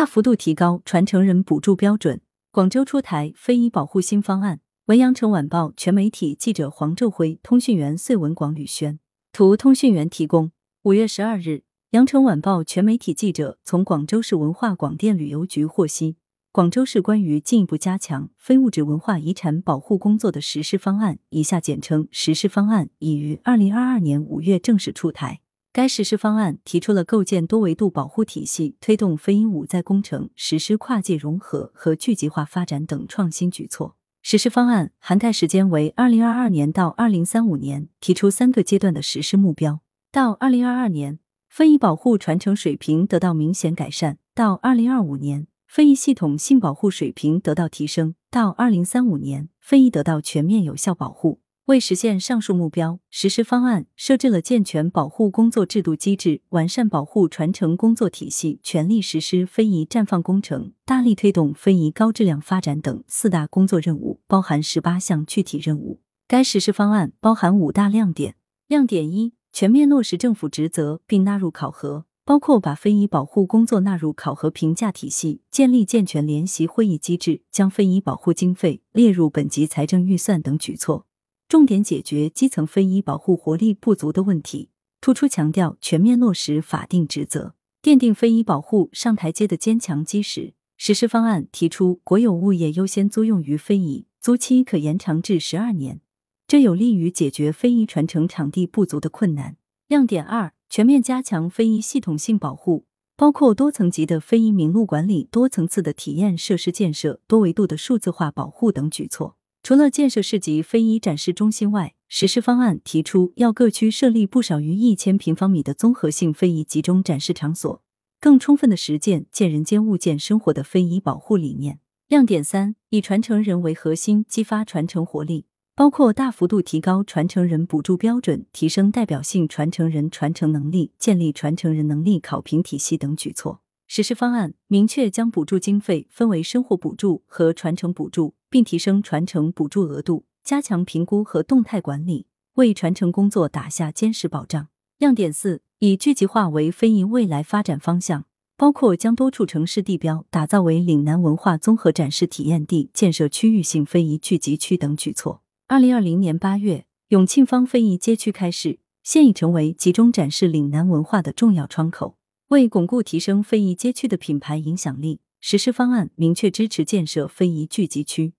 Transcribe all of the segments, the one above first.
大幅度提高传承人补助标准。广州出台非遗保护新方案。文阳城晚报全媒体记者黄昼辉，通讯员穗文广吕轩。图通讯员提供。五月十二日，羊城晚报全媒体记者从广州市文化广电旅游局获悉，广州市关于进一步加强非物质文化遗产保护工作的实施方案（以下简称实施方案）已于二零二二年五月正式出台。该实施方案提出了构建多维度保护体系、推动非遗五在工程实施跨界融合和聚集化发展等创新举措。实施方案涵盖时间为二零二二年到二零三五年，提出三个阶段的实施目标。到二零二二年，非遗保护传承水平得到明显改善；到二零二五年，非遗系统性保护水平得到提升；到二零三五年，非遗得到全面有效保护。为实现上述目标，实施方案设置了健全保护工作制度机制、完善保护传承工作体系、全力实施非遗绽放工程、大力推动非遗高质量发展等四大工作任务，包含十八项具体任务。该实施方案包含五大亮点：亮点一，全面落实政府职责并纳入考核，包括把非遗保护工作纳入考核评价体系，建立健全联席会议机制，将非遗保护经费列入本级财政预算等举措。重点解决基层非遗保护活力不足的问题，突出强调全面落实法定职责，奠定非遗保护上台阶的坚强基石。实施方案提出，国有物业优先租用于非遗，租期可延长至十二年，这有利于解决非遗传承场地不足的困难。亮点二：全面加强非遗系统性保护，包括多层级的非遗名录管理、多层次的体验设施建设、多维度的数字化保护等举措。除了建设市级非遗展示中心外，实施方案提出要各区设立不少于一千平方米的综合性非遗集中展示场所，更充分的实践“见人间、物见生活”的非遗保护理念。亮点三：以传承人为核心，激发传承活力，包括大幅度提高传承人补助标准、提升代表性传承人传承能力、建立传承人能力考评体系等举措。实施方案明确将补助经费分为生活补助和传承补助，并提升传承补助额度，加强评估和动态管理，为传承工作打下坚实保障。亮点四：以聚集化为非遗未来发展方向，包括将多处城市地标打造为岭南文化综合展示体验地，建设区域性非遗聚集区等举措。二零二零年八月，永庆坊非遗街区开市，现已成为集中展示岭南文化的重要窗口。为巩固提升非遗街区的品牌影响力，实施方案明确支持建设非遗聚集区，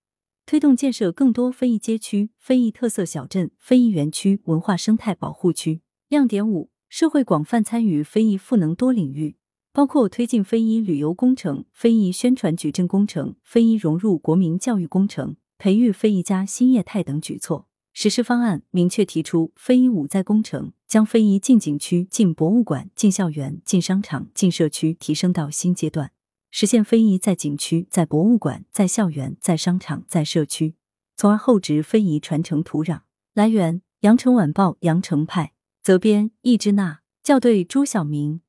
推动建设更多非遗街区、非遗特色小镇、非遗园区、文化生态保护区。亮点五：社会广泛参与非遗赋能多领域，包括推进非遗旅游工程、非遗宣传矩阵工程、非遗融入国民教育工程、培育非遗家新业态等举措。实施方案明确提出，非遗五在工程将非遗进景区、进博物馆、进校园、进商场、进社区提升到新阶段，实现非遗在景区、在博物馆、在校园、在商场、在社区，从而厚植非遗传承土壤。来源：羊城晚报羊城派，责编：易之娜，校对：朱晓明。